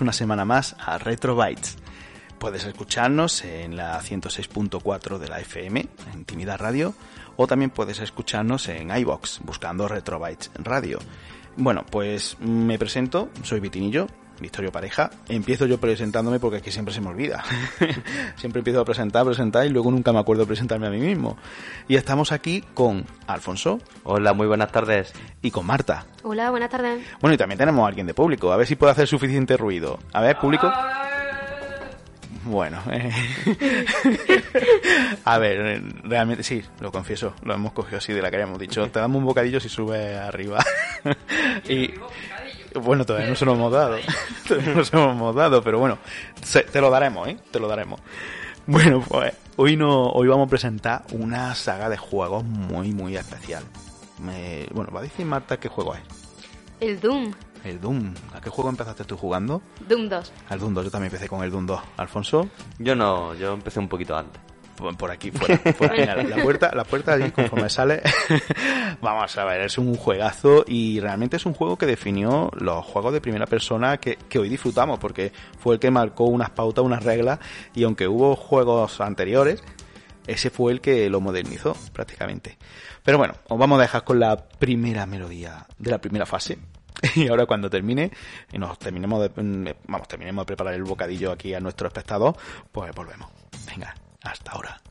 Una semana más a Retro Bytes. Puedes escucharnos en la 106.4 de la FM, Intimidad Radio, o también puedes escucharnos en iBox, buscando Retro Bytes Radio. Bueno, pues me presento, soy Vitinillo, Victorio Pareja. Empiezo yo presentándome porque aquí siempre se me olvida. siempre empiezo a presentar, presentar y luego nunca me acuerdo de presentarme a mí mismo. Y estamos aquí con Alfonso. Hola, muy buenas tardes. Y con Marta. Hola, buenas tardes. Bueno, y también tenemos a alguien de público. A ver si puede hacer suficiente ruido. A ver, público. Bueno, eh. a ver, realmente sí, lo confieso, lo hemos cogido así de la que habíamos dicho. Te damos un bocadillo si sube arriba. y bueno, todavía no se lo hemos dado. todavía no se lo hemos dado, pero bueno, se, te lo daremos, ¿eh? Te lo daremos. Bueno, pues hoy no, hoy vamos a presentar una saga de juegos muy, muy especial. Me, bueno, va a decir Marta qué juego es. El Doom. El Doom. ¿A qué juego empezaste tú jugando? Doom 2. Al Doom 2, yo también empecé con el Doom 2. Alfonso. Yo no, yo empecé un poquito antes. Por, aquí, fuera. fuera. Mira, la, la puerta, la puerta allí, conforme sale. Vamos a ver, es un juegazo y realmente es un juego que definió los juegos de primera persona que, que hoy disfrutamos, porque fue el que marcó unas pautas, unas reglas, y aunque hubo juegos anteriores, ese fue el que lo modernizó prácticamente. Pero bueno, os vamos a dejar con la primera melodía de la primera fase. Y ahora cuando termine y nos terminemos de, vamos, terminemos de preparar el bocadillo aquí a nuestro espectador, pues volvemos. Venga, hasta ahora.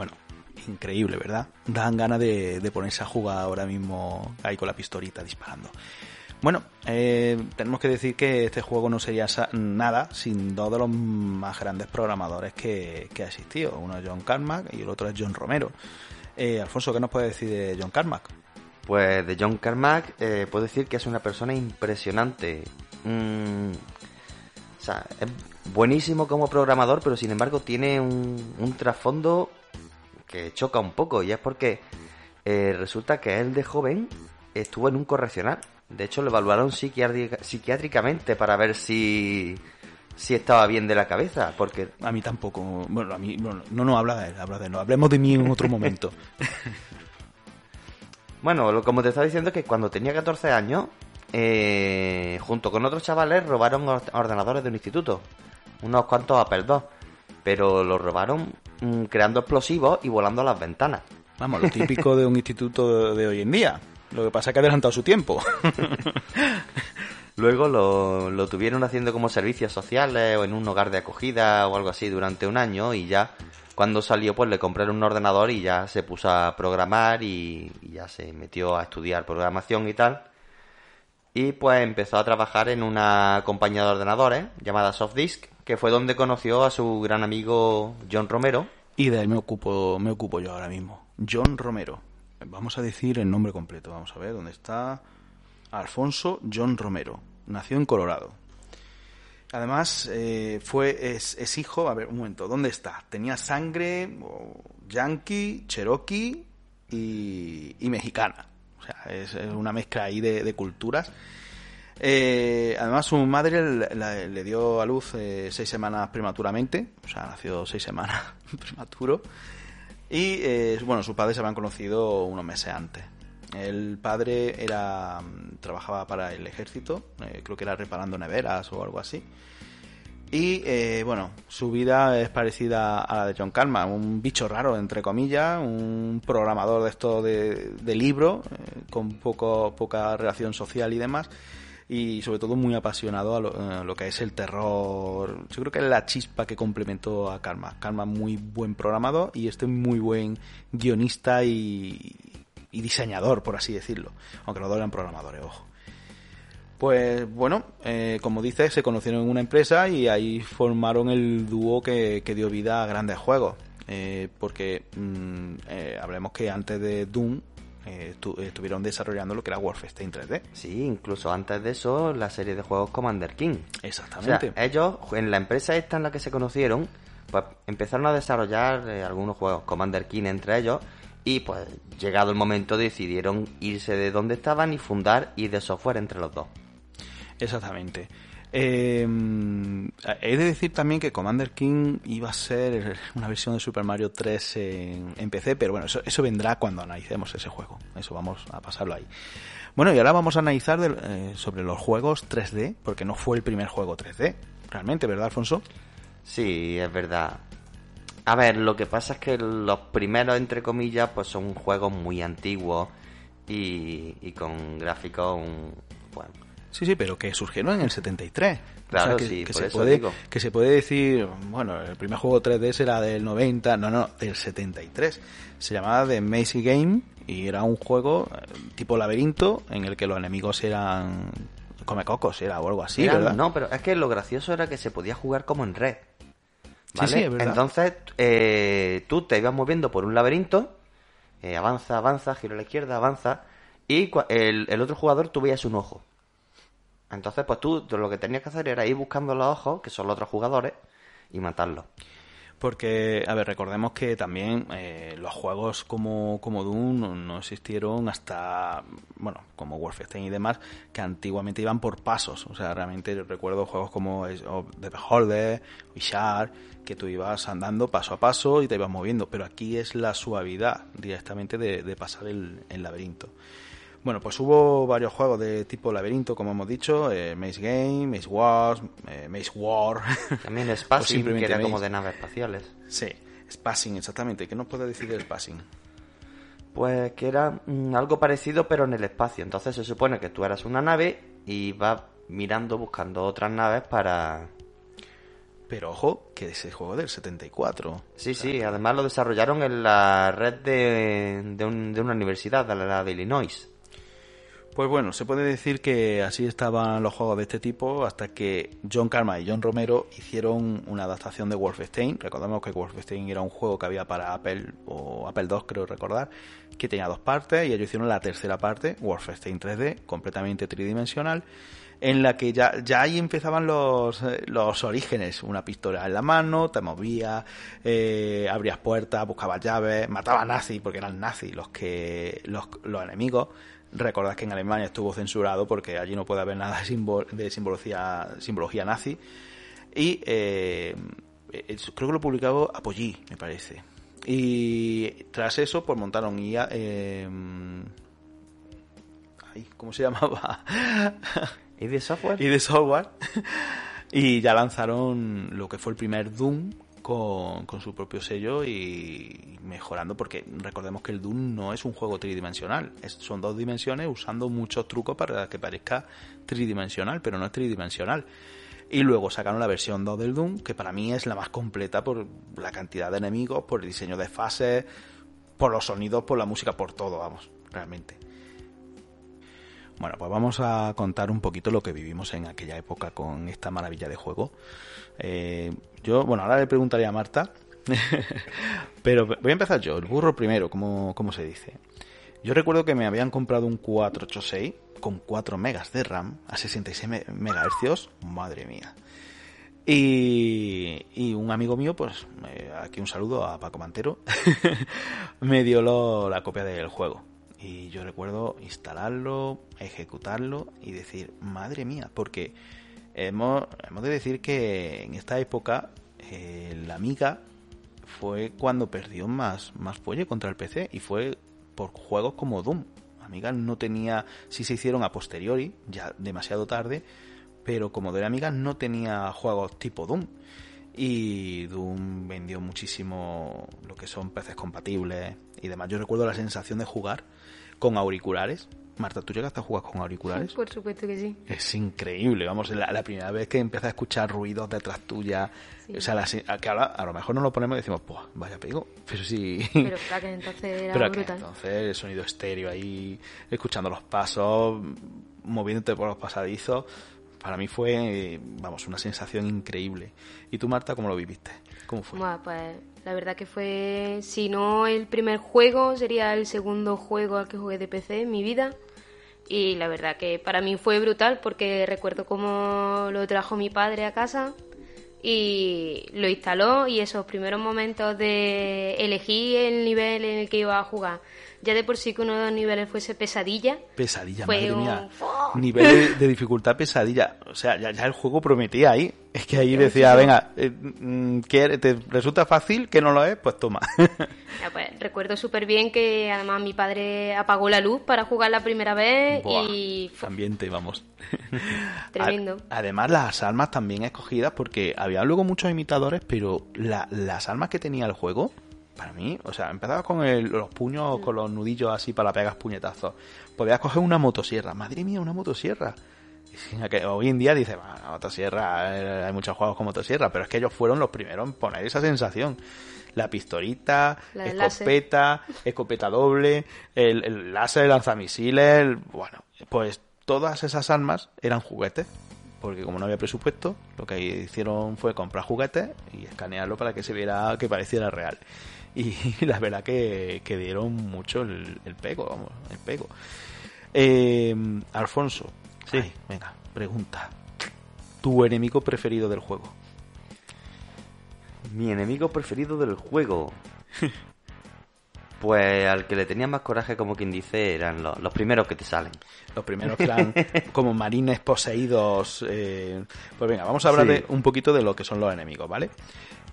Bueno, increíble, ¿verdad? Dan ganas de, de ponerse a jugar ahora mismo ahí con la pistolita disparando. Bueno, eh, tenemos que decir que este juego no sería nada sin dos de los más grandes programadores que, que ha existido. Uno es John Carmack y el otro es John Romero. Eh, Alfonso, ¿qué nos puede decir de John Carmack? Pues de John Carmack eh, puedo decir que es una persona impresionante. Mm, o sea, es buenísimo como programador, pero sin embargo tiene un, un trasfondo que choca un poco y es porque eh, resulta que él de joven estuvo en un correccional. De hecho, lo evaluaron psiquiátricamente para ver si, si estaba bien de la cabeza. Porque a mí tampoco. Bueno, a mí no, no, habla de él, habla de él. Hablemos de mí en otro momento. bueno, como te estaba diciendo, que cuando tenía 14 años, eh, junto con otros chavales, robaron ordenadores de un instituto. Unos cuantos Apple II. Pero los robaron mm, creando explosivos y volando a las ventanas. Vamos, lo típico de un instituto de hoy en día. Lo que pasa es que ha adelantado su tiempo. Luego lo, lo, tuvieron haciendo como servicios sociales o en un hogar de acogida o algo así durante un año y ya cuando salió pues le compraron un ordenador y ya se puso a programar y, y ya se metió a estudiar programación y tal. Y pues empezó a trabajar en una compañía de ordenadores llamada Softdisk, que fue donde conoció a su gran amigo John Romero. Y de él me ocupo, me ocupo yo ahora mismo. John Romero. Vamos a decir el nombre completo. Vamos a ver dónde está. Alfonso John Romero. Nació en Colorado. Además, eh, fue, es, hijo, a ver, un momento, ¿dónde está? Tenía sangre yankee, cherokee y, mexicana. O sea, es, una mezcla ahí de, culturas. Eh, además, su madre le, dio a luz eh, seis semanas prematuramente, o sea, nació seis semanas prematuro. Y eh, bueno, sus padres se habían conocido unos meses antes. El padre era mm, trabajaba para el ejército, eh, creo que era reparando neveras o algo así. Y eh, bueno, su vida es parecida a la de John Calma, un bicho raro, entre comillas, un programador de esto de, de libro, con poco, poca relación social y demás y sobre todo muy apasionado a lo, que es el terror. Yo creo que es la chispa que complementó a Karma. Karma muy buen programador y este muy buen guionista y, diseñador, por así decirlo. Aunque los dos eran programadores, ojo. Pues bueno, eh, como dices, se conocieron en una empresa y ahí formaron el dúo que, dio vida a grandes juegos. Eh, porque mm, eh, hablemos que antes de Doom eh, estuvieron desarrollando lo que era Wolfenstein 3D. Sí, incluso antes de eso, la serie de juegos Commander King. Exactamente. ellos, en la empresa esta en la que se conocieron, pues empezaron a desarrollar eh, algunos juegos, Commander King entre ellos, y pues llegado el momento decidieron irse de donde estaban y fundar y de software entre los dos. Exactamente. Eh, he de decir también que Commander King iba a ser una versión de Super Mario 3 en, PC, pero bueno, eso, vendrá cuando analicemos ese juego. Eso vamos a pasarlo ahí. Bueno, y ahora vamos a analizar eh, sobre los juegos 3D, porque no fue el primer juego 3D, realmente, ¿verdad, Alfonso? Sí, es verdad. A ver, lo que pasa es que los primeros, entre comillas, pues son juegos muy antiguos y, con gráficos, bueno, Sí, sí, pero que surgieron en el 73. Claro, que, sí, que se puede, que se puede decir, bueno, el primer juego 3D será del 90, no, no, del 73. Se llamaba The Maze Game y era un juego eh, tipo laberinto en el que los enemigos eran come cocos, era o algo así, ¿verdad? No, pero es que lo gracioso era que se podía jugar como en red. ¿vale? Sí, sí, es verdad. Entonces, eh, tú te ibas moviendo por un laberinto, eh, avanza, avanza, giro a la izquierda, avanza, y el, el otro jugador tú veías un ojo. Entonces, pues tú lo que tenías que hacer era ir buscando los ojos, que son los otros jugadores, y matarlos. Porque, a ver, recordemos que también eh, los juegos como, como Doom no, existieron hasta, bueno, como Wolfenstein y demás, que antiguamente iban por pasos. O sea, realmente recuerdo juegos como The Beholder, Wishard, que tú ibas andando paso a paso y te ibas moviendo. Pero aquí es la suavidad directamente de, pasar el laberinto. Bueno, pues hubo varios juegos de tipo laberinto, como hemos dicho, eh, Maze Game, Maze Wars, eh, Maze War. También Spacing, que era como de naves espaciales. Sí, Spacing, exactamente. ¿Qué nos puede decir de Spacing? Pues que era mm, algo parecido pero en el espacio. Entonces se supone que tú eras una nave y vas mirando, buscando otras naves para... Pero ojo, que ese juego del 74. Sí, sí, además lo desarrollaron en la red de, de, un- de una universidad, de la de Illinois. Pues bueno, se puede decir que así estaban los juegos de este tipo hasta que John Carmack y John Romero hicieron una adaptación de Wolfenstein. Recordemos que Wolfenstein era un juego que había para Apple o Apple II, creo recordar, que tenía dos partes y ellos hicieron la tercera parte, Wolfenstein 3D, completamente tridimensional, en la que ya, ya ahí empezaban los, eh, los orígenes. Una pistola en la mano, te movías, eh, abrías puertas, buscabas llaves, matabas nazis, porque eran nazis los que los, los enemigos. Recordad que en Alemania estuvo censurado porque allí no puede haber nada de, simbol- de simbología, simbología nazi. Y eh, creo que lo publicaba Apogee, me parece. Y tras eso, pues montaron IA. Eh, ay, ¿Cómo se llamaba? ¿Y de software? y de software. y ya lanzaron lo que fue el primer Doom con, su propio sello y mejorando, porque recordemos que el Doom no es un juego tridimensional, son dos dimensiones usando muchos trucos para que parezca tridimensional, pero no es tridimensional. Y luego sacaron la versión 2 del Doom, que para mí es la más completa por la cantidad de enemigos, por el diseño de fases, por los sonidos, por la música, por todo, vamos, realmente. Bueno, pues vamos a contar un poquito lo que vivimos en aquella época con esta maravilla de juego. Eh, yo, bueno, ahora le preguntaré a Marta, pero voy a empezar yo, el burro primero, como, como se dice. Yo recuerdo que me habían comprado un 486 con 4 megas de RAM a 66 me- megahercios, madre mía. Y, un amigo mío, pues eh, aquí un saludo a Paco Mantero, me dio la copia del juego. Y yo recuerdo instalarlo, ejecutarlo y decir, madre mía, porque hemos, hemos de decir que en esta época eh, la Amiga fue cuando perdió más, más fuelle contra el PC y fue por juegos como Doom. Amiga no tenía, sí se hicieron a posteriori, ya demasiado tarde, pero como de Amiga no tenía juegos tipo Doom. Y Doom vendió muchísimo lo que son PCs compatibles y demás. Yo recuerdo la sensación de jugar con auriculares. Marta, ¿tú llegaste a jugar con auriculares? Por supuesto que sí. Es increíble, vamos, la, la primera vez que empecé a escuchar ruidos detrás tuya, Sí. o sea, la que ahora a lo mejor no lo ponemos y decimos, pues vaya pego, pero sí, Pero para que entonces era pero que entonces el sonido estéreo ahí, escuchando los pasos, moviéndote por los pasadizos, para mí fue, vamos, una sensación increíble. ¿Y tú, Marta, cómo lo viviste? ¿Cómo? Buah, pues la verdad que fue, si no el primer juego, sería el segundo juego al que jugué de PC en mi vida. Y la verdad que para mí fue brutal porque recuerdo cómo lo trajo mi padre a casa y lo instaló y esos primeros momentos de elegir el nivel en el que iba a jugar. Ya de por sí que uno de los niveles fuese pesadilla. Pesadilla, Fue madre un- mía. Nivel de, de dificultad pesadilla. O sea, ya, ya el juego prometía ahí. Es que ahí decía, venga, eh, mm, ¿quiere- ¿te resulta fácil que no lo es? Pues toma. Ya, pues, recuerdo súper bien que además mi padre apagó la luz para jugar la primera vez Buah, y ambiente, vamos. Tremendo. Además, las armas también escogidas, porque había luego muchos imitadores, pero la- las armas que tenía el juego, para mí, o sea, empezabas con el- los puños, con los nudillos así para pegas puñetazos. Podías coger una motosierra. Madre mía, una motosierra. Que hoy en día dice, "Bueno, motosierra, eh, hay muchos juegos con motosierra, pero es que ellos fueron los primeros en poner esa sensación. La pistolita, La láser. escopeta, escopeta doble, el, el láser, lanzamisiles, el- bueno, pues todas esas armas eran juguetes, porque como no había presupuesto, lo que hicieron fue comprar juguetes y escanearlo para que se viera que pareciera real. Y la verdad que, que dieron mucho el, el pego, vamos, el pego. Eh, Alfonso, Sí. ay, venga, pregunta. ¿Tu enemigo preferido del juego? Mi enemigo preferido del juego. Pues al que le tenía más coraje, como quien dice, eran los, los primeros que te salen. Los primeros que eran como marines poseídos. eh, Pues venga, vamos a hablar Sí. de un poquito de lo que son los enemigos, ¿vale?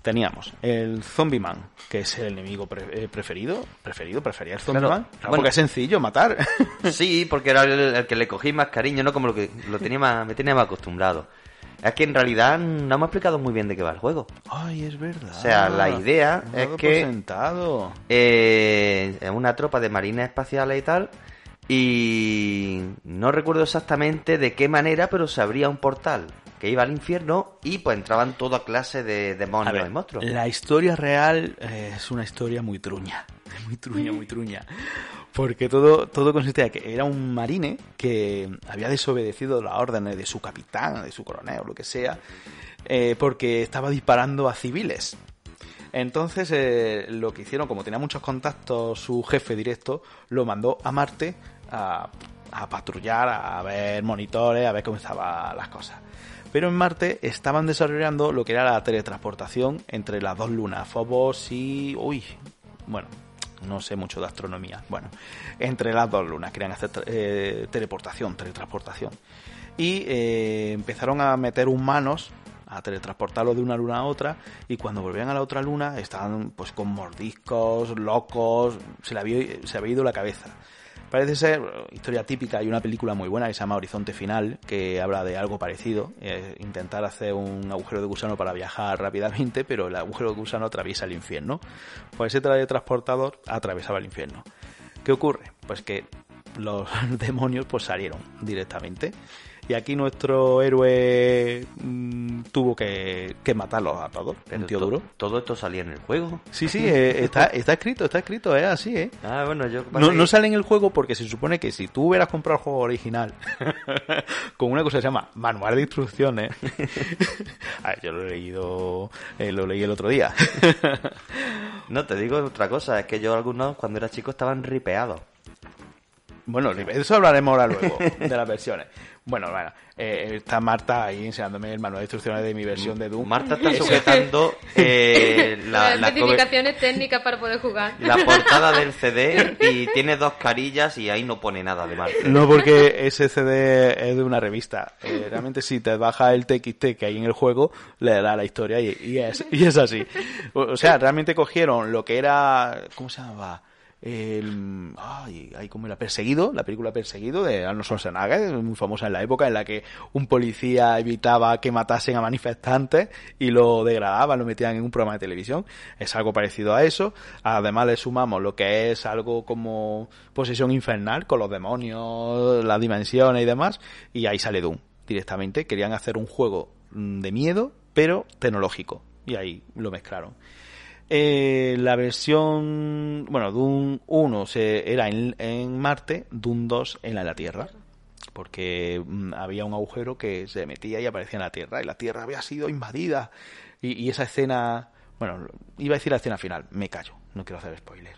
Teníamos el Zombie Man, que es el enemigo pre- eh, preferido. ¿Preferido? ¿Prefería el Zombie Claro. Man? Claro, Bueno. porque es sencillo matar. Sí, porque era el, el que le cogí más cariño, ¿no? Como lo que lo tenía más, me tenía más acostumbrado. Es que en realidad no me ha explicado muy bien de qué va el juego. Ay, es verdad. O sea, la idea es que-. Eh, es una tropa de marines espaciales y tal. Y no recuerdo exactamente de qué manera, pero se abría un portal que iba al infierno y pues entraban toda clase de demonios y monstruos. La historia real eh, es una historia muy truña. Muy truña, muy truña. Porque todo, todo consistía en que era un marine que había desobedecido las órdenes de su capitán, de su coronel o lo que sea, eh, porque estaba disparando a civiles. Entonces, eh, lo que hicieron, como tenía muchos contactos, su jefe directo lo mandó a Marte a, a patrullar, a ver monitores, a ver cómo estaban las cosas. Pero en Marte estaban desarrollando lo que era la teletransportación entre las dos lunas, Phobos y... Uy, bueno, no sé mucho de astronomía. Bueno, entre las dos lunas querían hacer eh, teleportación, teletransportación. Y eh, empezaron a meter humanos a teletransportarlos de una luna a otra y cuando volvían a la otra luna estaban pues con mordiscos, locos, se le había, se había ido la cabeza. Parece ser historia típica, hay una película muy buena que se llama Horizonte Final, que habla de algo parecido, eh, intentar hacer un agujero de gusano para viajar rápidamente, pero el agujero de gusano atraviesa el infierno. Pues ese teletransportador atravesaba el infierno. ¿Qué ocurre? Pues que los demonios pues salieron directamente y aquí nuestro héroe mm, tuvo que, que matarlos a todos, un tío to- duro. Todo esto salía en el juego. Sí, sí, eh, está, está escrito, está escrito, es así, ¿eh? Ah, bueno, yo... No, no sale en el juego porque se supone que si tú hubieras comprado el juego original con una cosa que se llama manual de instrucciones, a ver, yo lo he leído, eh, lo leí el otro día. No, te digo otra cosa, es que yo algunos cuando era chico estaban ripeados. bueno, de eso hablaremos ahora luego, de las versiones. Bueno, bueno, eh, está Marta ahí enseñándome el manual de instrucciones de mi versión de Doom. Marta está sujetando eh, la, Las la especificaciones técnicas para poder jugar. la portada del CD y tiene dos carillas y ahí no pone nada de Marta. No, porque ese CD es de una revista. Eh, realmente, si te baja el TXT que hay en el juego, le da la historia y, y es, y es así. O, o sea, realmente cogieron lo que era. ¿Cómo se llamaba? El, ay, ay, ¿cómo era? Perseguido, la película Perseguido de Arnold Schwarzenegger, muy famosa en la época en la que un policía evitaba que matasen a manifestantes y lo degradaban, lo metían en un programa de televisión. Es algo parecido a eso. Además le sumamos lo que es algo como posesión infernal con los demonios, las dimensiones y demás. Y ahí sale Doom directamente. Querían hacer un juego de miedo, pero tecnológico. Y ahí lo mezclaron. Eh, la versión, bueno, Doom 1 se, era en, en Marte, Doom 2 en la, la Tierra. Porque mm, había un agujero que se metía y aparecía en la Tierra. Y la Tierra había sido invadida. Y, y esa escena, bueno, iba a decir la escena final. Me callo, no quiero hacer spoiler.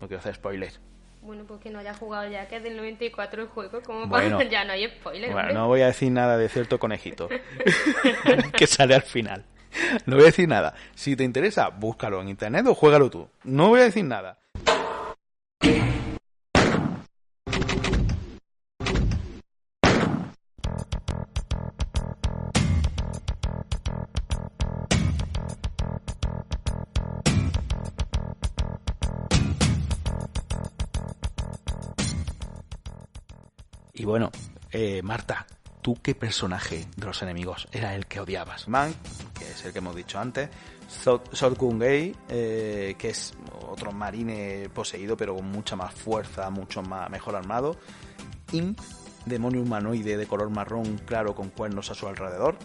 No quiero hacer spoiler. Bueno, pues que no haya jugado ya, que es del 94 el juego, como Bueno. para... ya no hay spoiler. Bueno, hombre. no voy a decir nada de cierto conejito que sale al final. No voy a decir nada. Si te interesa, búscalo en internet o juégalo tú. No voy a decir nada. Y bueno, eh, Marta, ¿tú qué personaje de los enemigos era el que odiabas? Mank, que es el que hemos dicho antes, Gay, eh, que es otro marine poseído pero con mucha más fuerza, mucho más mejor armado, Imp, demonio humanoide de color marrón claro con cuernos a su alrededor.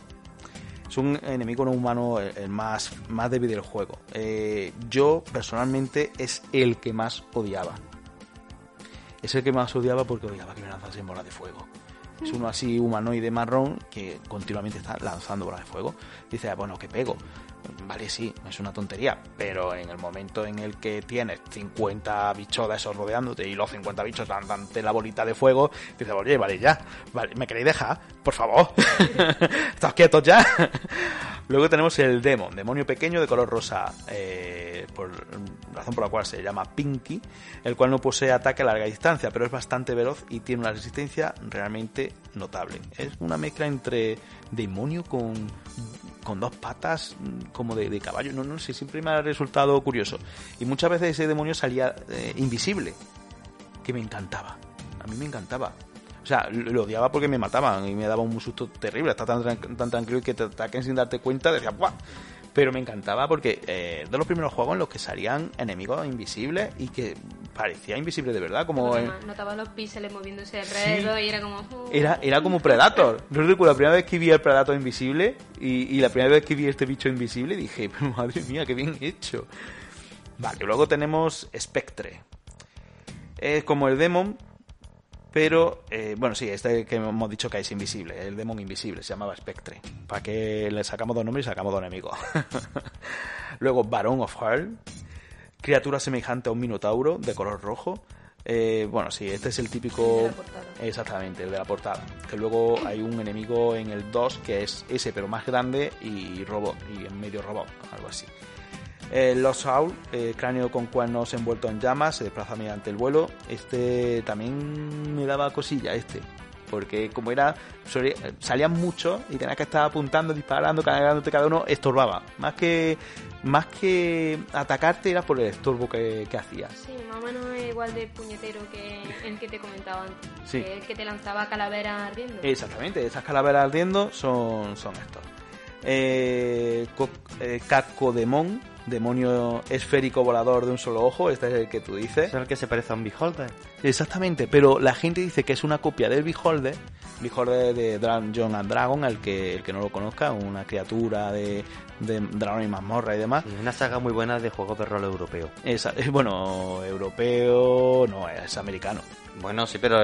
Es un enemigo no humano el, el más, más débil del juego. Eh, yo personalmente es el que más odiaba es el que más odiaba porque odiaba que me lanzasen bolas de fuego. Es uno así humanoide marrón que continuamente está lanzando bolas de fuego. Dice, "Ah, bueno, ¿qué pego? Vale, sí, es una tontería, pero en el momento en el que tienes 50 bichos de esos rodeándote y los 50 bichos dan dándote la bolita de fuego, dices, oye, vale, ya, vale, ¿me queréis dejar? Por favor, ¿estás quietos ya? Luego tenemos el Demon, demonio pequeño de color rosa, eh, por razón por la cual se llama Pinky, el cual no posee ataque a larga distancia, pero es bastante veloz y tiene una resistencia realmente notable. Es una mezcla entre demonio con, con dos patas como de, caballo, no, no sé, siempre me ha resultado curioso. Y muchas veces ese demonio salía eh, invisible, que me encantaba, a mí me encantaba. O sea, lo odiaba porque me mataban y me daba un susto terrible. Está tan, tan tranquilo que te ataquen sin darte cuenta. Decía, ¡buah! Pero me encantaba porque eh, de los primeros juegos en los que salían enemigos invisibles y que parecía invisible de verdad, como... Notaba los píxeles moviéndose alrededor y era como... Oh". Era, era como Predator. Yo recuerdo la primera vez que vi el Predator invisible y, y la primera vez que vi este bicho invisible dije, pero madre mía, qué bien hecho. Vale, luego tenemos Spectre. Es como el Demon, pero, eh, bueno, sí, este que hemos dicho que es invisible, el Demon invisible, se llamaba Spectre. Para que le sacamos dos nombres y sacamos dos enemigos. Luego, Baron of Hell, criatura semejante a un minotauro de color rojo. Eh, bueno, sí, este es el típico. Exactamente, el de la portada. Que luego hay un enemigo en el 2 que es ese, pero más grande y robot, y en medio robot, algo así. Eh, Los Soul, eh, cráneo con cuernos envuelto en llamas, se desplaza mediante el vuelo. Este también me daba cosilla, este porque como era salían muchos y tenías que estar apuntando, disparando, cargándote cada uno, estorbaba. Más que más que atacarte era por el estorbo que, que hacías. Sí, más o menos igual de puñetero que el que te comentaba antes. Sí. Que el que te lanzaba calaveras ardiendo. Exactamente, esas calaveras ardiendo son, son estos. Eh, eh, Cacodemon, demonio esférico volador de un solo ojo, este es el que tú dices. Es el que se parece a un Beholder. Exactamente, pero la gente dice que es una copia del Beholder, Beholder de John and Dragon, el que, el que no lo conozca, una criatura de, de Dragon y mazmorra y demás. una saga muy buena de juegos de rol europeo. Es, bueno, europeo no, es americano. Bueno, sí, pero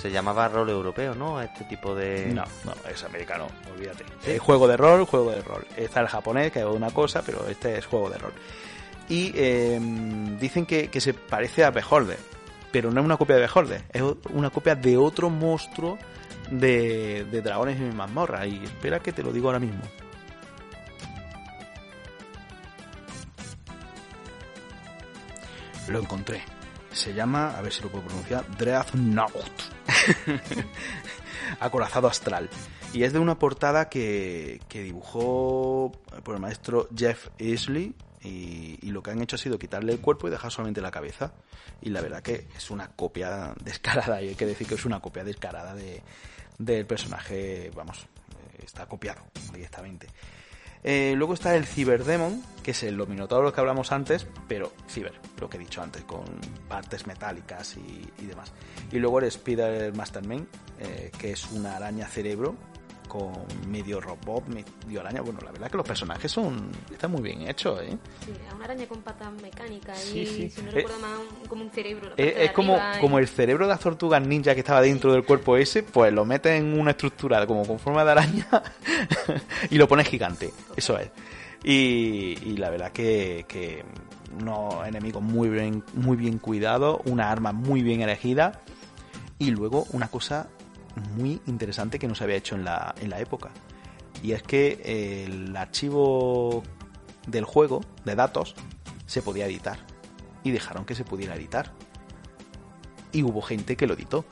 se llamaba rol europeo, ¿no? Este tipo de... No, no, es americano, olvídate. Es juego de rol, juego de rol. Está el japonés, que es una cosa, pero este es juego de rol. Y em, dicen que, se parece a Beholder, pero no es una copia de Beholder, es una copia de otro monstruo de, de dragones y mazmorra. Y espera que te lo digo ahora mismo. Lo encontré. Se llama, a ver si lo puedo pronunciar, Dreadnought. Acorazado astral. Y es de una portada que, que dibujó por el maestro Jeff Isley. Y, lo que han hecho ha sido quitarle el cuerpo y dejar solamente la cabeza. Y la verdad que es una copia descarada. Y hay que decir que es una copia descarada de, del personaje. Vamos, está copiado directamente. Eh, luego está el Cyberdemon, que es el Minotauro que hablamos antes, pero Cyber, lo que he dicho antes, con partes metálicas y, demás. Y luego el Spider Masterman, eh, que es una araña cerebro con medio robot, medio araña. Bueno, la verdad que los personajes son están muy bien hechos, ¿eh? Sí, una araña con patas mecánicas y, si no recuerdo mal, como un cerebro. es como, como el cerebro de las tortugas ninja que estaba dentro del cuerpo ese, pues lo metes en una estructura como con forma de araña y lo pones gigante. Eso es. Y, la verdad que, que unos enemigos muy bien, muy bien cuidados, una arma muy bien elegida y luego una cosa muy interesante que no se había hecho en la, en la época. Y es que el archivo del juego, de datos, se podía editar. Y dejaron que se pudiera editar. Y hubo gente que lo editó.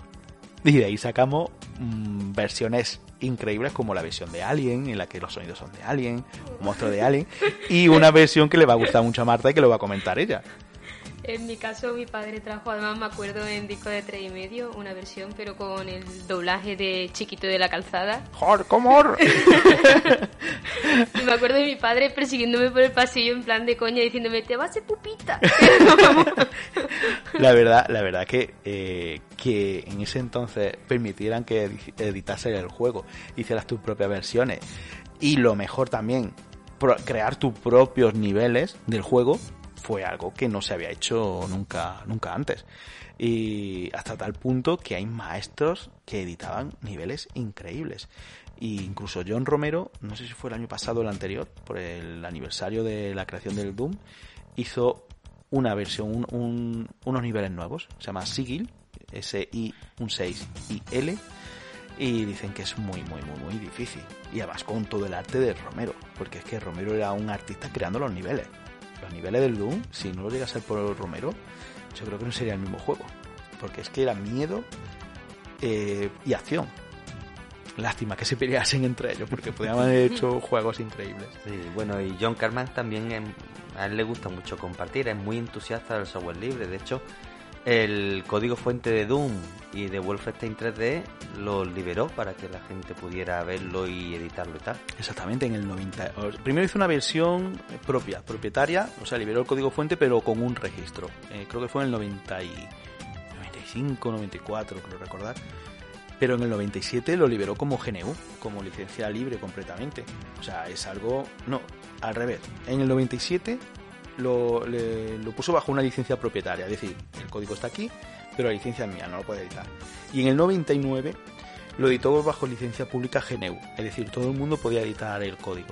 Y de ahí sacamos mm, versiones increíbles como la versión de Alien, en la que los sonidos son de Alien, monstruo de Alien, y una versión que le va a gustar mucho a Marta y que lo va a comentar ella. En mi caso, mi padre trajo, además me acuerdo en disco de tres y medio, una versión, pero con el doblaje de Chiquito de la Calzada. ¡Hardcore! y me acuerdo de mi padre persiguiéndome por el pasillo en plan de coña, diciéndome, te vas a pupita. la verdad, la verdad que, eh, que en ese entonces permitieran que editase el juego, hicieras tus propias versiones. Y lo mejor también, crear tus propios niveles del juego fue algo que no se había hecho nunca, nunca antes. Y hasta tal punto que hay maestros que editaban niveles increíbles. E incluso John Romero, no sé si fue el año pasado o el anterior, por el aniversario de la creación del Doom, hizo una versión, unos niveles nuevos. Se llama Sigil, S-I, un 6 y L. Y dicen que es muy, muy, muy, muy difícil. Y además con todo el arte de Romero. Porque es que Romero era un artista creando los niveles los niveles del Doom, si no lo llega a ser por Romero, yo creo que no sería el mismo juego. Porque es que era miedo eh, y acción. Lástima que se peleasen entre ellos, porque podrían haber hecho juegos increíbles. Sí, bueno, y John Carmack también, a él le gusta mucho compartir, es muy entusiasta del software libre. De hecho, el código fuente de Doom y de Wolfenstein 3D lo liberó para que la gente pudiera verlo y editarlo y tal. Exactamente, en el 90. Primero hizo una versión propia, propietaria, o sea, liberó el código fuente pero con un registro. Eh, creo que fue en el 90 y 95, 94, creo recordar. Pero en el 97 lo liberó como GNU, como licencia libre completamente. O sea, es algo... No, al revés. En el 97 lo, puso bajo una licencia propietaria, es decir, el código está aquí, pero la licencia es mía, no lo puede editar. Y en el 99 lo editó bajo licencia pública GNU, es decir, todo el mundo podía editar el código.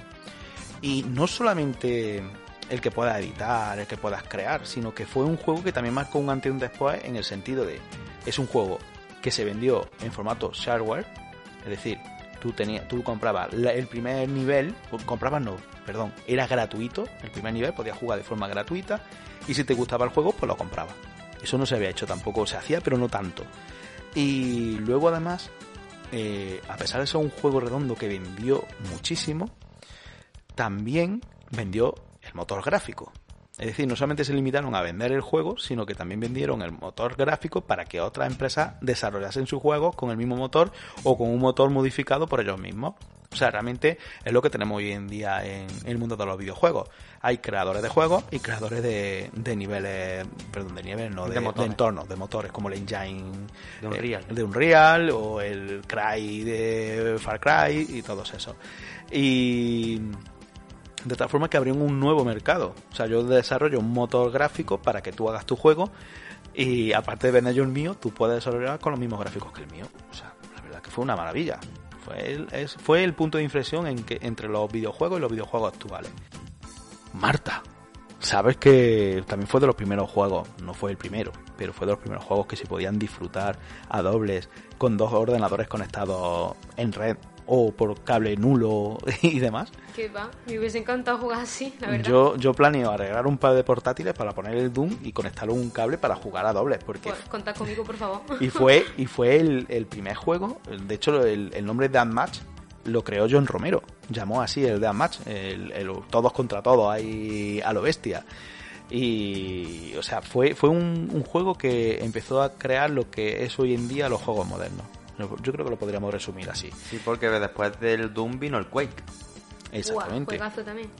Y no solamente el que pueda editar, el que puedas crear, sino que fue un juego que también marcó un antes y un después en el sentido de es un juego que se vendió en formato shareware, es decir, tú tenías, tú comprabas el primer nivel, comprabas no, perdón, era gratuito, el primer nivel podías jugar de forma gratuita y si te gustaba el juego, pues lo comprabas. Eso no se había hecho tampoco, se hacía, pero no tanto. Y luego además, eh, a pesar de ser un juego redondo que vendió muchísimo, también vendió el motor gráfico. Es decir, no solamente se limitaron a vender el juego, sino que también vendieron el motor gráfico para que otras empresas desarrollasen sus juegos con el mismo motor o con un motor modificado por ellos mismos. O sea, realmente es lo que tenemos hoy en día en, el mundo de los videojuegos. Hay creadores de juegos y creadores de, niveles, perdón, de niveles, no, de, de, entornos, de motores, como el engine de Unreal. Eh, de Unreal o el Cry de Far Cry y todos esos. Y de tal forma que abrió un nuevo mercado. O sea, yo desarrollo un motor gráfico para que tú hagas tu juego y aparte de vender el mío, tú puedes desarrollar con los mismos gráficos que el mío. O sea, la verdad que fue una maravilla. Fue el, fue el punto de inflexión en que, entre los videojuegos y los videojuegos actuales. Marta, sabes que también fue de los primeros juegos, no fue el primero, pero fue de los primeros juegos que se podían disfrutar a dobles con dos ordenadores conectados en red o por cable nulo y demás. Que va, me hubiese encantado jugar así, la verdad. Yo, yo planeo arreglar un par de portátiles para poner el Doom y conectarlo a un cable para jugar a dobles. Porque pues, contad conmigo, por favor. Y fue, y fue el, el primer juego, de hecho el, el nombre de Match lo creó John Romero, llamó así el de Match, el, todos contra todos, ahí a lo bestia. Y, o sea, fue, fue un, un juego que empezó a crear lo que es hoy en día los juegos modernos. Yo creo que lo podríamos resumir así. Sí, porque después del Doom vino el Quake. Exactamente. también.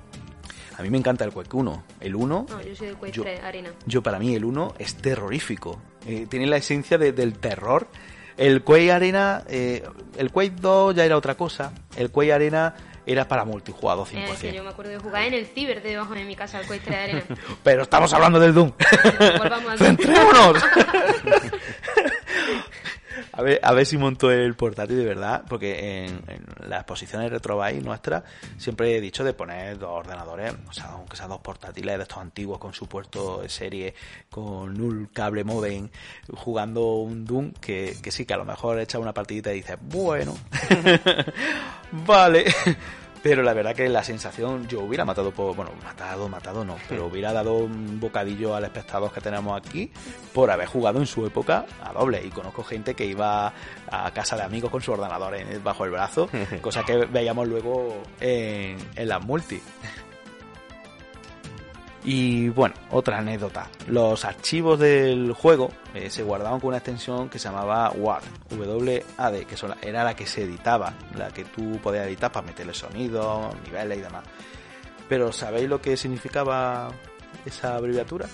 A mí me encanta el Quake 1. El 1. No, yo soy del Quake 3, Arena. Yo, para mí, el 1 es terrorífico. Eh, tiene la esencia del terror. El Quake Arena. Eh, el Quake 2 ya era otra cosa. El Quake Arena era para multijugador 100%. Eh, yo me acuerdo de jugar en el ciber debajo de mi casa, el Quake 3 Arena. Pero estamos hablando del Doom. Volvamos al ¡Centrémonos! A ver, a ver si monto el portátil de verdad, porque en, las exposiciones Retrobyte nuestras siempre he dicho de poner dos ordenadores, o sea, aunque sean dos portátiles de estos antiguos con su puerto de serie, con un cable modem, jugando un Doom, que, que sí, que a lo mejor echa una partidita y dices, bueno, vale. Pero la verdad que la sensación, yo hubiera matado por, bueno, matado, matado no, pero hubiera dado un bocadillo al espectador que tenemos aquí por haber jugado en su época a doble. Y conozco gente que iba a casa de amigos con su ordenador bajo el brazo, cosa que veíamos luego en, en las multi. Y bueno, otra anécdota. Los archivos del juego eh, se guardaban con una extensión que se llamaba WAD, WAD, que era la que se editaba, la que tú podías editar para meterle sonido, niveles y demás. Pero ¿sabéis lo que significaba esa abreviatura?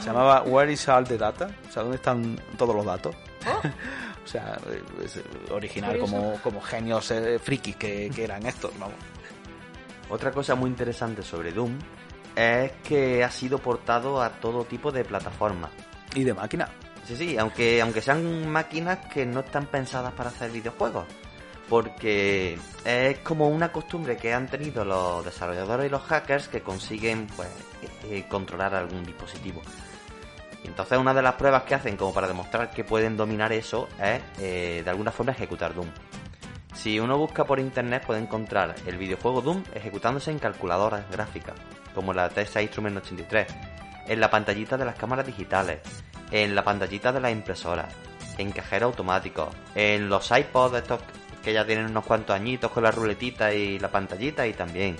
Se llamaba Where is all the data? O sea, ¿dónde están todos los datos? Oh. o sea, es original como, como genios eh, frikis que, que eran estos, vamos. Otra cosa muy interesante sobre Doom es que ha sido portado a todo tipo de plataformas. Y de máquinas. Sí, sí, aunque, aunque sean máquinas que no están pensadas para hacer videojuegos. Porque es como una costumbre que han tenido los desarrolladores y los hackers que consiguen pues, eh, controlar algún dispositivo. entonces una de las pruebas que hacen como para demostrar que pueden dominar eso es eh, de alguna forma ejecutar Doom. Si uno busca por internet puede encontrar el videojuego Doom ejecutándose en calculadoras gráficas como la TSA Instrument 83, en la pantallita de las cámaras digitales, en la pantallita de las impresoras, en cajeros automáticos, en los iPods estos que ya tienen unos cuantos añitos con la ruletita y la pantallita y también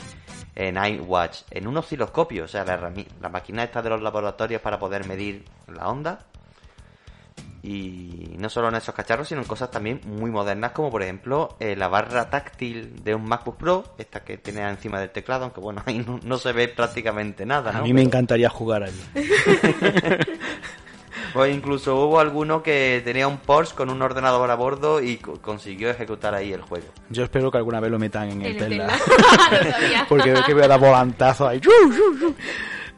en iWatch, en un osciloscopio, o sea, la, la máquina esta de los laboratorios para poder medir la onda, Y no solo en esos cacharros, sino en cosas también muy modernas, como por ejemplo eh, la barra táctil de un MacBook Pro, esta que tiene encima del teclado, aunque bueno, ahí no, se ve prácticamente nada. A mí me encantaría jugar allí. Pues incluso hubo alguno que tenía un Porsche con un ordenador a bordo y consiguió ejecutar ahí el juego. Yo espero que alguna vez lo metan en el, Tesla. Porque veo que voy a dar volantazo ahí.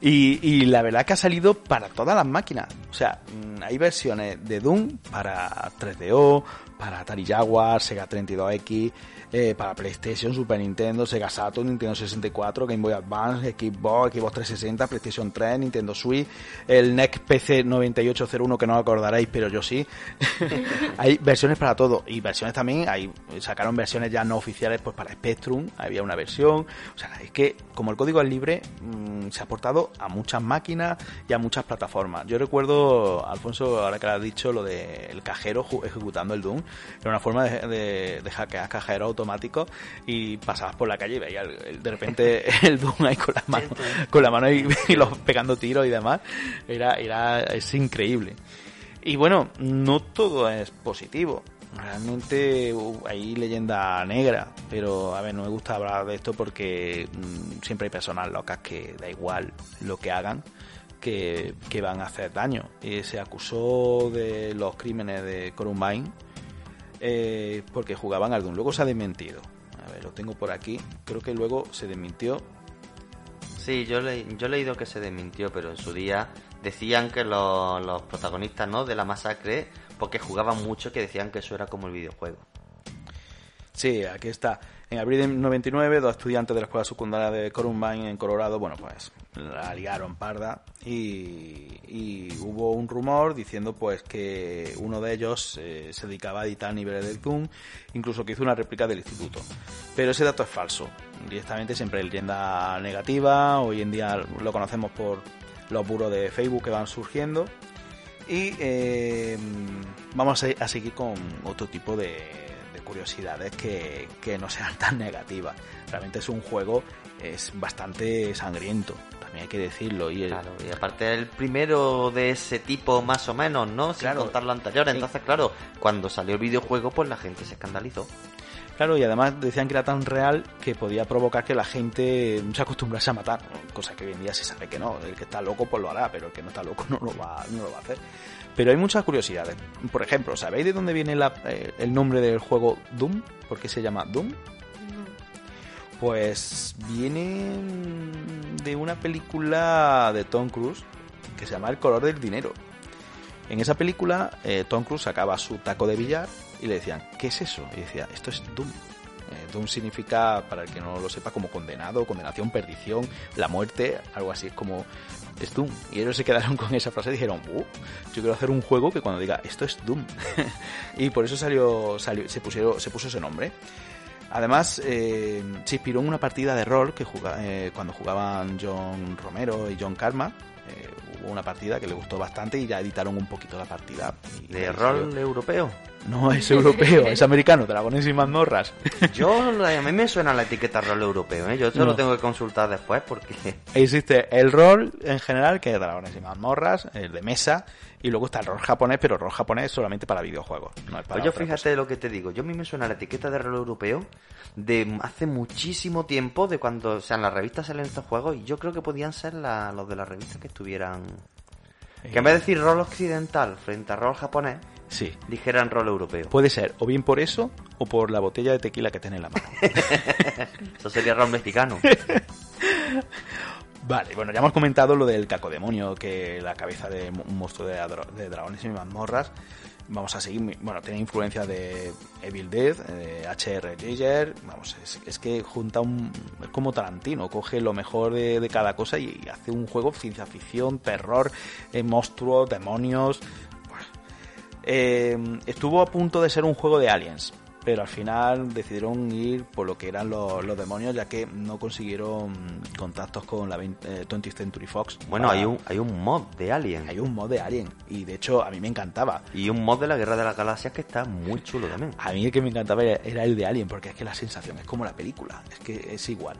Y, la verdad que ha salido para todas las máquinas. O sea, mm, hay versiones de Doom para 3DO, para Atari Jaguar, Sega 32X, eh, para PlayStation, Super Nintendo, Sega Saturn, Nintendo 64, Game Boy Advance, Xbox, Xbox 360, PlayStation 3, Nintendo Switch, el NEC PC 9801 que no acordaréis, pero yo sí. hay versiones para todo y versiones también, hay sacaron versiones ya no oficiales pues para Spectrum, había una versión, o sea, es que como el código es libre, mm, se ha portado a muchas máquinas y a muchas plataformas. Yo recuerdo, Alfonso, ahora que lo has dicho, lo del cajero ejecutando el Doom, era una forma de, de, de hackear cajeros automático y pasabas por la calle y veías de repente el Doom ahí con la mano, con la mano y, los pegando tiros y demás. Era, era, es increíble. Y bueno, no todo es positivo. Realmente uh, hay leyenda negra, pero a ver, no me gusta hablar de esto porque mm, siempre hay personas locas que da igual lo que hagan, que, que van a hacer daño. Y se acusó de los crímenes de Columbine eh, porque jugaban algún. Luego se ha desmentido. A ver, lo tengo por aquí. Creo que luego se desmintió. Sí, yo, le, yo he leído que se desmintió, pero en su día decían que los, los protagonistas ¿no? de la masacre, porque jugaban mucho, que decían que eso era como el videojuego. Sí, aquí está. En abril de 99, dos estudiantes de la escuela secundaria de Columbine en Colorado, bueno, pues la liaron parda y, hubo un rumor diciendo pues que uno de ellos eh, se dedicaba a editar niveles del Doom, incluso que hizo una réplica del instituto. Pero ese dato es falso. Directamente siempre leyenda negativa, hoy en día lo conocemos por los buros de Facebook que van surgiendo. Y eh, vamos a seguir con otro tipo de, curiosidades que, que no sean tan negativas. Realmente es un juego, es bastante sangriento, también hay que decirlo. Y, claro, y aparte el primero de ese tipo más o menos, ¿no? Sin contar lo anterior. Entonces, claro, cuando salió el videojuego, pues la gente se escandalizó. Claro, y además decían que era tan real que podía provocar que la gente se acostumbrase a matar, cosa que hoy en día se sabe que no. El que está loco pues lo hará, pero el que no está loco no lo va, no lo va a hacer. Pero hay muchas curiosidades. Por ejemplo, ¿sabéis de dónde viene eh, el nombre del juego Doom? ¿Por qué se llama Doom? Pues viene de una película de Tom Cruise que se llama El color del dinero. En esa película, eh, Tom Cruise sacaba su taco de billar y le decían, ¿qué es eso? Y decía, esto es Doom. Eh, Doom significa, para el que no lo sepa, como condenado, condenación, perdición, la muerte, algo así, es como es Doom. Y ellos se quedaron con esa frase y dijeron, uh, yo quiero hacer un juego que cuando diga esto es Doom. y por eso salió, salió se, pusieron, se puso ese nombre. Además, eh, se inspiró en una partida de rol que eh, cuando jugaban John Romero y John Karma. Eh, hubo una partida que le gustó bastante y ya editaron un poquito la partida. ¿De rol europeo? No, es europeo, es americano, dragones y mazmorras. Yo, a mí me suena la etiqueta rol europeo, ¿eh? yo esto lo tengo que consultar después porque... Existe el rol en general, que es dragones y mazmorras, el de mesa, y luego está el rol japonés, pero el rol japonés solamente para videojuegos. No es para pues yo fíjate lo que te digo, yo a mí me suena la etiqueta de rol europeo de hace muchísimo tiempo, de cuando, o sea, en las revistas salen estos juegos, y yo creo que podían ser los de las revistas que estuvieran... Que en vez de decir rol occidental frente a rol japonés, Sí. Dijeran rol europeo. Puede ser, o bien por eso, o por la botella de tequila que tiene en la mano. eso sería rol mexicano. Vale, bueno, ya hemos comentado lo del cacodemonio, que la cabeza de un monstruo de, dragones y mazmorras. Vamos a seguir, bueno, tiene influencia de Evil Dead, de H.R. Giger, vamos, es, que junta un, es como Tarantino, coge lo mejor de, cada cosa y, hace un juego ciencia ficción, terror, eh, monstruos, demonios, eh, estuvo a punto de ser un juego de aliens, pero al final decidieron ir por lo que eran los, demonios, ya que no consiguieron contactos con la 20th eh, Century Fox. Bueno, hay, un, hay un mod de Alien. Hay un mod de Alien, y de hecho a mí me encantaba. Y un mod de la Guerra de las Galaxias que está muy chulo también. A mí el que me encantaba era el de Alien, porque es que la sensación es como la película, es que es igual.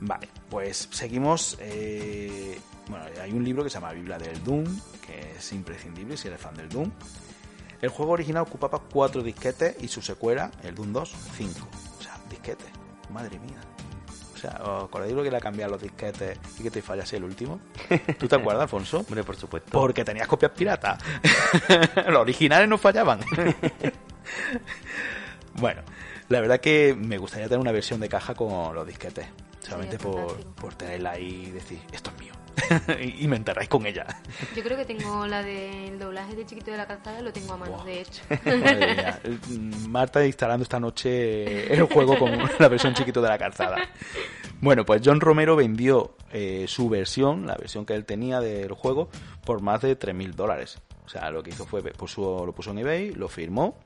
Vale, pues seguimos. Eh, bueno, hay un libro que se llama Biblia del Doom, que es imprescindible si eres fan del Doom. El juego original ocupaba cuatro disquetes y su secuela, el Doom 2, cinco. O sea, disquetes. Madre mía. O sea, ¿os acordáis lo que le ha cambiado los disquetes y que te fallase el último? ¿Tú te acuerdas, Alfonso? Hombre, por supuesto. Porque tenías copias piratas. los originales no fallaban. bueno, la verdad que me gustaría tener una versión de caja con los disquetes. Solamente por, por tenerla ahí y decir, esto es mío. y me enterráis con ella. Yo creo que tengo la del doblaje de Chiquito de la Calzada, lo tengo a mano, de hecho. Madre mía. Marta instalando esta noche el juego con la versión chiquito de la calzada. Bueno, pues John Romero vendió eh, su versión, la versión que él tenía del juego, por más de 3.000 dólares. O sea, lo que hizo fue, puso, lo puso en eBay, lo firmó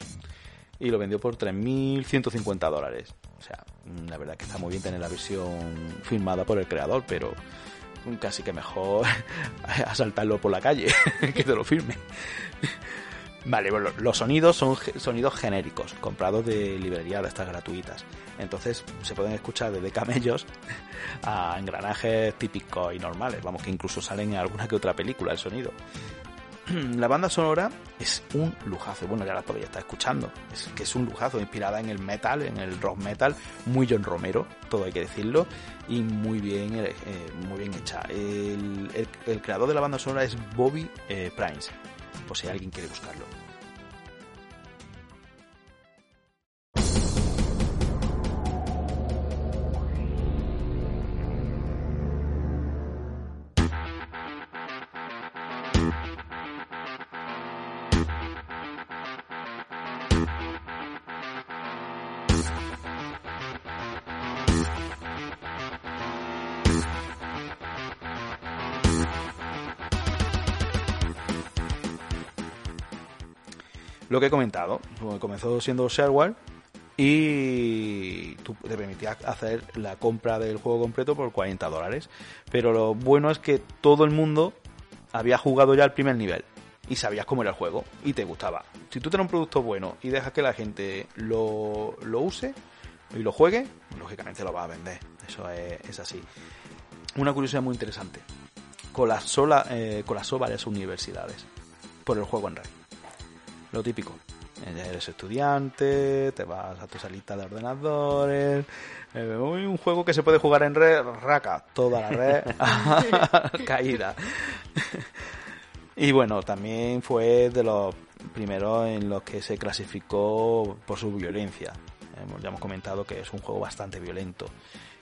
y lo vendió por 3.150 dólares. O sea, la verdad que está muy bien tener la versión firmada por el creador, pero casi que mejor asaltarlo por la calle, que te lo firme. Vale, bueno, los sonidos son sonidos genéricos, comprados de librerías de estas gratuitas. Entonces se pueden escuchar desde camellos a engranajes típicos y normales. Vamos, que incluso salen en alguna que otra película el sonido. La banda sonora es un lujazo. Bueno, ya la podéis estar escuchando. Es que es un lujazo, inspirada en el metal, en el rock metal, muy John Romero, todo hay que decirlo, y muy bien, eh, muy bien hecha. El, creador de la banda sonora es Bobby eh, Price, por si alguien quiere buscarlo. Lo que he comentado, pues, comenzó siendo shareware y tú te permitías hacer la compra del juego completo por 40 dólares. Pero lo bueno es que todo el mundo había jugado ya el primer nivel y sabías cómo era el juego y te gustaba. Si tú tienes un producto bueno y dejas que la gente lo, use y lo juegue, lógicamente lo vas a vender. Eso es, así. Una curiosidad muy interesante. Colapsó, la, eh, varias universidades por el juego en red. Lo típico. Eh, Eres estudiante, te vas a tu salita de ordenadores. eh, un juego que se puede jugar en red, raca, toda la red caída. y bueno, también fue de los primeros en los que se clasificó por su violencia. Hemos- Ya hemos comentado que es un juego bastante violento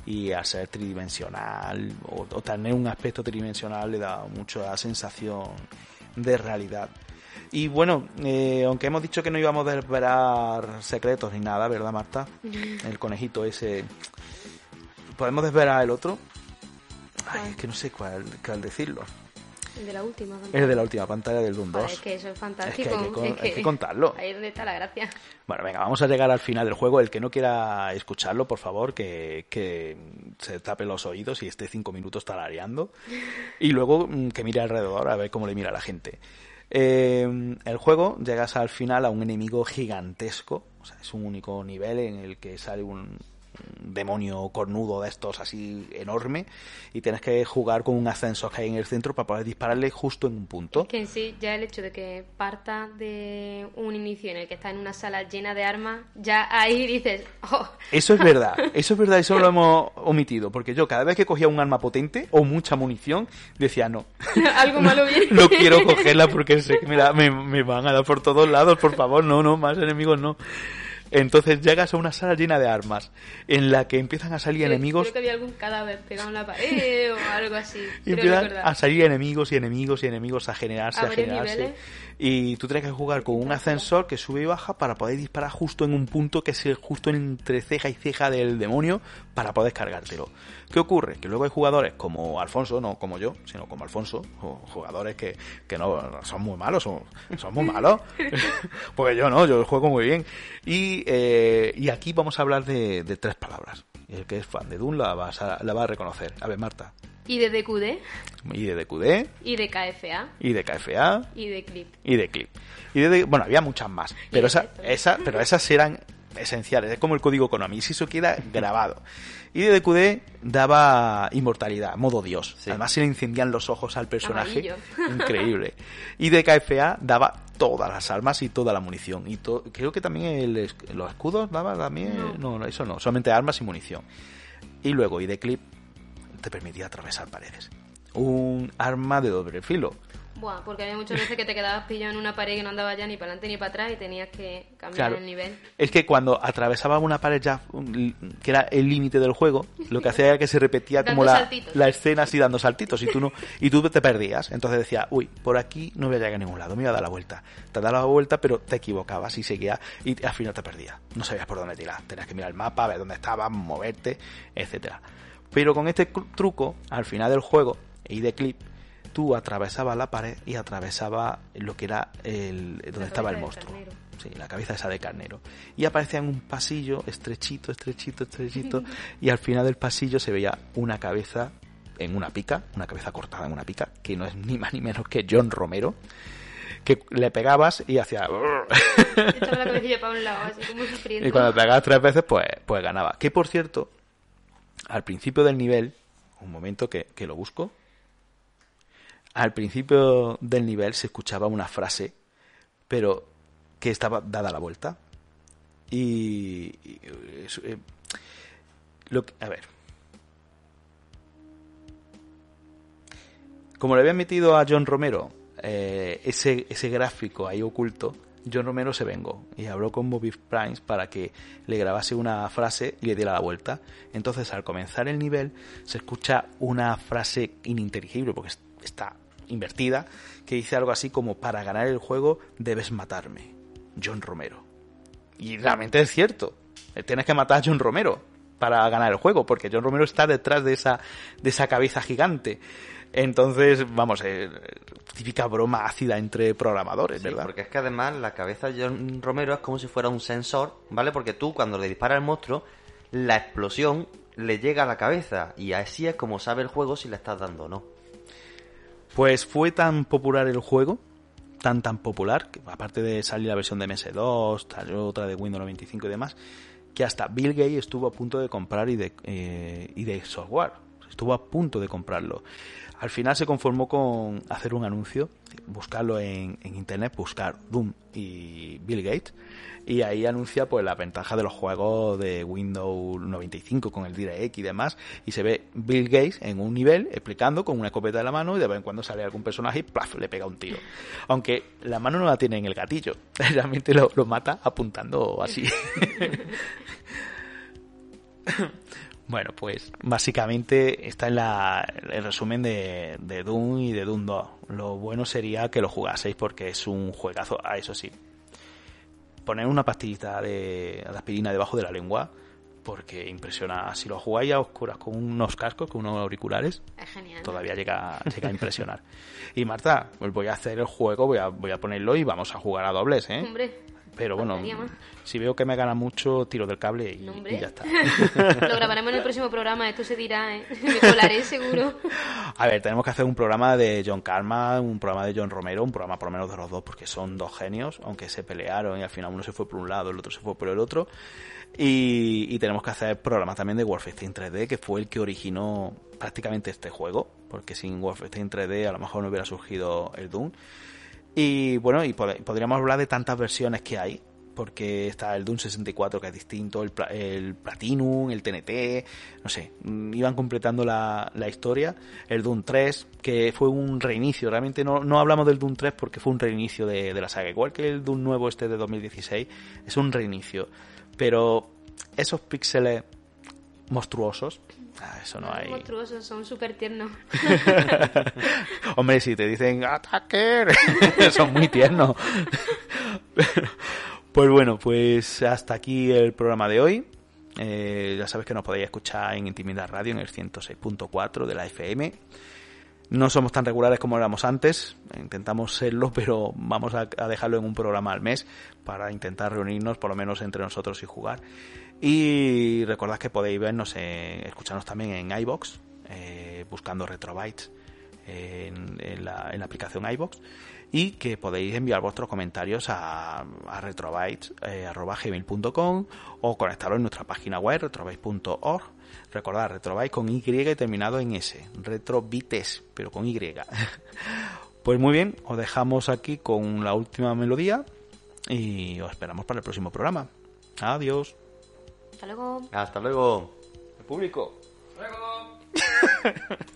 y al ser tridimensional o, o tener un aspecto tridimensional le da mucha sensación de realidad. Y bueno, eh, aunque hemos dicho que no íbamos a desvelar secretos ni nada, ¿verdad, Marta? El conejito ese. ¿Podemos desvelar el otro? Ay, es que no sé cuál, cuál decirlo. El de la última. Es de la última pantalla del Doom 2. Joder, es que eso es fantástico. Es que hay que con- hay que contarlo. Ahí es donde está la gracia. Bueno, venga, vamos a llegar al final del juego. El que no quiera escucharlo, por favor, que, que se tape los oídos y esté cinco minutos tarareando. Y luego mm, que mire alrededor a ver cómo le mira la gente. Eh, el juego llegas al final a un enemigo gigantesco. O sea, es un único nivel en el que sale un, demonio cornudo de estos así enorme. Y tienes que jugar con un ascensor que hay en el centro para poder dispararle justo en un punto. Es que en sí, ya el hecho de que parta de un inicio en el que está en una sala llena de armas, ya ahí dices, oh, Eso es verdad, eso es verdad, eso lo hemos omitido, porque yo cada vez que cogía un arma potente o mucha munición, decía no, algo malo viene. no quiero cogerla porque sé que me, la- me, me van a dar por todos lados, por favor, no, no, más enemigos no. Entonces llegas a una sala llena de armas, en la que empiezan a salir Creo- enemigos Creo que había algún cadáver pegado en la pared o algo así. y empiezan a salir enemigos y enemigos y enemigos a generarse, A a, generarse. niveles. Y tú tienes que jugar con un ascensor que sube y baja para poder disparar justo en un punto que es justo entre ceja y ceja del demonio para poder cargártelo. ¿Qué ocurre? Que luego hay jugadores como Alfonso, no como yo, sino como Alfonso, o jugadores que, que no son muy malos, son, son muy malos. Porque yo no, yo juego muy bien. Y, eh, y aquí vamos a hablar de, de tres palabras. Y el que es fan de Doom la, vas a- la va a reconocer. A ver, Marta. Y de DQD, Y de DQD, y de KFA, y de KFA, y de Clip. y de Clip. Y de, bueno, había muchas más. Pero, esa, esa, pero esas eran esenciales, es como el código Konami, y si eso queda grabado. Y DDQD daba inmortalidad, modo Dios. Además se le encendían los ojos al personaje. Increíble. Y DKFA daba todas las armas y toda la munición. Y creo que también los escudos daba también... No. no, eso no, solamente armas y munición. Y luego ID Clip te permitía atravesar paredes. Un arma de doble filo Buah, porque había muchas veces que te quedabas pillado en una pared que no andaba ya ni para adelante ni para atrás y tenías que cambiar el nivel. Es que cuando atravesaba una pared ya, que era el límite del juego, lo que hacía era que se repetía como la, la, escena así dando saltitos y tú, no, y tú te perdías. Entonces decía, uy, por aquí no voy a llegar a ningún lado, me iba a dar la vuelta. Te daba la vuelta, pero te equivocabas y seguía y al final te perdías. No sabías por dónde tirar. Tenías que mirar el mapa, ver dónde estabas, moverte, etcétera. Pero con este truco, al final del juego, y de clip, tú atravesabas la pared y atravesaba lo que era el donde estaba el monstruo. Sí, la cabeza esa de carnero. Y aparecía en un pasillo estrechito, estrechito, estrechito. y al final del pasillo se veía una cabeza en una pica, una cabeza cortada en una pica, que no es ni más ni menos que John Romero que le pegabas y hacía y cuando pegabas tres veces pues pues ganaba que por cierto al principio del nivel un momento que, que lo busco al principio del nivel se escuchaba una frase, pero que estaba dada la vuelta. Y, eh, lo a ver. Como le había metido a John Romero eh, ese, ese gráfico ahí oculto, John Romero se vengó y habló con Bobby Primes para que le grabase una frase y le diera la vuelta. Entonces, al comenzar el nivel, se escucha una frase ininteligible porque está invertida, que dice algo así como, para ganar el juego debes matarme, John Romero. Y realmente es cierto, eh, tienes que matar a John Romero para ganar el juego, porque John Romero está detrás de esa, de esa cabeza gigante. Entonces, vamos, eh, típica broma ácida entre programadores, ¿verdad? Porque es que además la cabeza de John Romero es como si fuera un sensor, ¿vale? Porque tú cuando le disparas al monstruo, la explosión le llega a la cabeza y así es como sabe el juego si le estás dando o no. Pues fue tan popular el juego, tan tan popular, que aparte de salir la versión de MS2, salió otra de Windows 95 y demás, que hasta Bill Gates estuvo a punto de comprar y de, eh, y de software. Estuvo a punto de comprarlo. Al final se conformó con hacer un anuncio, buscarlo en, en internet, buscar Doom y Bill Gates, y ahí anuncia pues la ventaja de los juegos de Windows 95 con el DirectX y demás y se ve Bill Gates en un nivel explicando con una escopeta de la mano y de vez en cuando sale algún personaje y ¡plaf! le pega un tiro aunque la mano no la tiene en el gatillo realmente lo, mata apuntando así Bueno, pues básicamente está en la, el resumen de, de, Doom y de Doom 2. Lo bueno sería que lo jugaseis porque es un juegazo, a eso sí, poner una pastillita de, aspirina debajo de la lengua porque impresiona. Si lo jugáis a oscuras con unos cascos, con unos auriculares, todavía llega, llega a impresionar. y Marta, pues voy a hacer el juego, voy a, voy a ponerlo y vamos a jugar a dobles, ¿eh? Pero bueno, si veo que me gana mucho, tiro del cable y, ya está. Lo grabaremos en el próximo programa, esto se dirá, ¿eh? Me colaré seguro. A ver, tenemos que hacer un programa de John Karma, un programa de John Romero, un programa por lo menos de los dos, porque son dos genios, aunque se pelearon y al final uno se fue por un lado, el otro se fue por el otro. Y, tenemos que hacer programa también de Wolfenstein 3D, que fue el que originó prácticamente este juego, porque sin Wolfenstein 3D a lo mejor no hubiera surgido el Doom. Y bueno, y podríamos hablar de tantas versiones que hay, porque está el Doom 64 que es distinto, el, el Platinum, el TNT, no sé, mm, iban completando la, la, historia. El Doom 3, que fue un reinicio, realmente no, no hablamos del Doom 3 porque fue un reinicio de, de la saga, igual que el Doom nuevo este de 2016, es un reinicio. Pero esos píxeles monstruosos Ah, eso no hay. monstruosos, son súper tiernos. Hombre, si te dicen ¡Attacker! son muy tiernos. pues bueno, pues hasta aquí el programa de hoy. Eh, ya sabes que nos podéis escuchar en Intimidad Radio en el 106.4 de la FM. No somos tan regulares como éramos antes, intentamos serlo, pero vamos a, dejarlo en un programa al mes para intentar reunirnos por lo menos entre nosotros y jugar. Y recordad que podéis vernos, eh, escucharnos también en iBox, eh, buscando Retrobytes. En, la, en la aplicación iBox y que podéis enviar vuestros comentarios a, a retrobytes.gmail.com eh, o conectarlo en nuestra página web retrobytes.org. Recordad, retrobytes con Y terminado en S, retrobites, pero con Y. pues muy bien, os dejamos aquí con la última melodía y os esperamos para el próximo programa. Adiós. Hasta luego. Hasta luego. El público. Luego.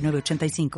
906985.